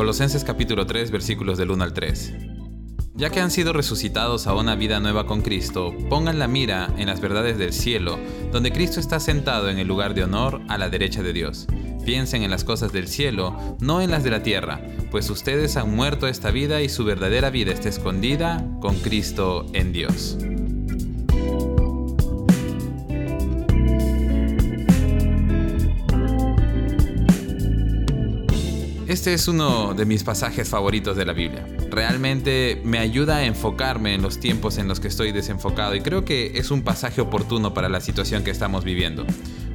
Colosenses capítulo 3 versículos del 1 al 3. Ya que han sido resucitados a una vida nueva con Cristo, pongan la mira en las verdades del cielo, donde Cristo está sentado en el lugar de honor a la derecha de Dios. Piensen en las cosas del cielo, no en las de la tierra, pues ustedes han muerto esta vida y su verdadera vida está escondida con Cristo en Dios. Este es uno de mis pasajes favoritos de la Biblia. Realmente me ayuda a enfocarme en los tiempos en los que estoy desenfocado y creo que es un pasaje oportuno para la situación que estamos viviendo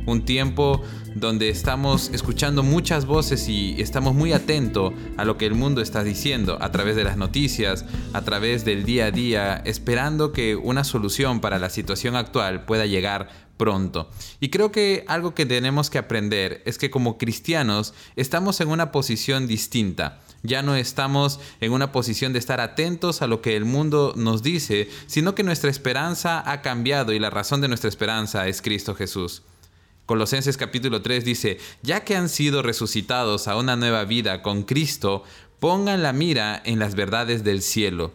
un tiempo donde estamos escuchando muchas voces y estamos muy atentos a lo que el mundo está diciendo a través de las noticias, a través del día a día, esperando que una solución para la situación actual pueda llegar pronto. Y creo que algo que tenemos que aprender es que como cristianos estamos en una posición distinta. Ya no estamos en una posición de estar atentos a lo que el mundo nos dice, sino que nuestra esperanza ha cambiado y la razón de nuestra esperanza es Cristo Jesús. Colosenses capítulo 3 dice, ya que han sido resucitados a una nueva vida con Cristo, pongan la mira en las verdades del cielo.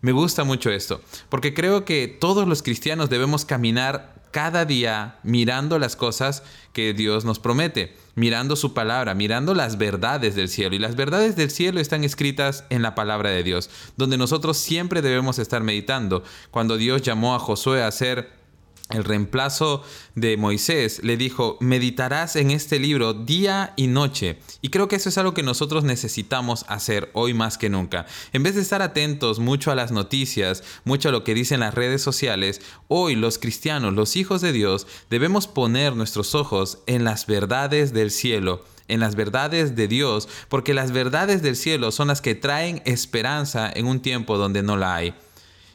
Me gusta mucho esto, porque creo que todos los cristianos debemos caminar cada día mirando las cosas que Dios nos promete, mirando su palabra, mirando las verdades del cielo. Y las verdades del cielo están escritas en la palabra de Dios, donde nosotros siempre debemos estar meditando. Cuando Dios llamó a Josué a ser el reemplazo de Moisés, le dijo, meditarás en este libro día y noche. Y creo que eso es algo que nosotros necesitamos hacer hoy más que nunca. En vez de estar atentos mucho a las noticias, mucho a lo que dicen las redes sociales, hoy los cristianos, los hijos de Dios, debemos poner nuestros ojos en las verdades del cielo en las verdades de Dios, porque las verdades del cielo son las que traen esperanza en un tiempo donde no la hay.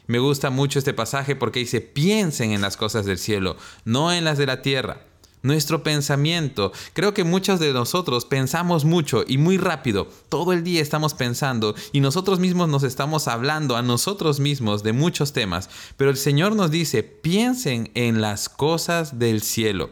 Me gusta mucho este pasaje porque dice, piensen en las cosas del cielo, no en las de la tierra. Nuestro pensamiento, creo que muchos de nosotros pensamos mucho y muy rápido, todo el día estamos pensando y nosotros mismos nos estamos hablando a nosotros mismos de muchos temas, pero el Señor nos dice, piensen en las cosas del cielo.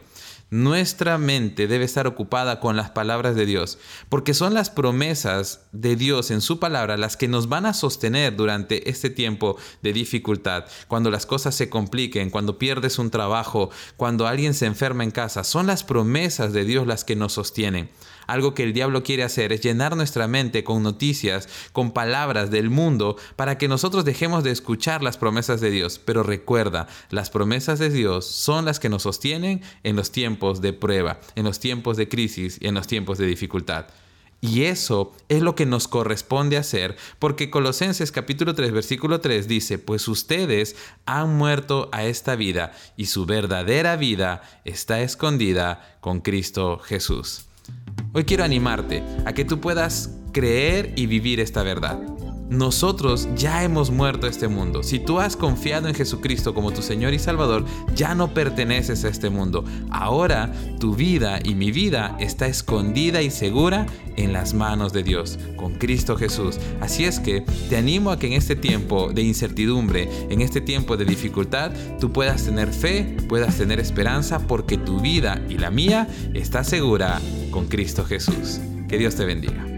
Nuestra mente debe estar ocupada con las palabras de Dios, porque son las promesas de Dios en su palabra las que nos van a sostener durante este tiempo de dificultad, cuando las cosas se compliquen, cuando pierdes un trabajo, cuando alguien se enferma en casa. Son las promesas de Dios las que nos sostienen. Algo que el diablo quiere hacer es llenar nuestra mente con noticias, con palabras del mundo, para que nosotros dejemos de escuchar las promesas de Dios. Pero recuerda, las promesas de Dios son las que nos sostienen en los de prueba, en los tiempos de crisis y en los tiempos de dificultad. Y eso es lo que nos corresponde hacer, porque Colosenses capítulo 3 versículo 3 dice, pues ustedes han muerto a esta vida y su verdadera vida está escondida con Cristo Jesús. Hoy quiero animarte a que tú puedas creer y vivir esta verdad. Nosotros ya hemos muerto a este mundo. Si tú has confiado en Jesucristo como tu Señor y Salvador, ya no perteneces a este mundo. Ahora tu vida y mi vida está escondida y segura en las manos de Dios, con Cristo Jesús. Así es que te animo a que en este tiempo de incertidumbre, en este tiempo de dificultad, tú puedas tener fe, puedas tener esperanza, porque tu vida y la mía está segura con Cristo Jesús. Que Dios te bendiga.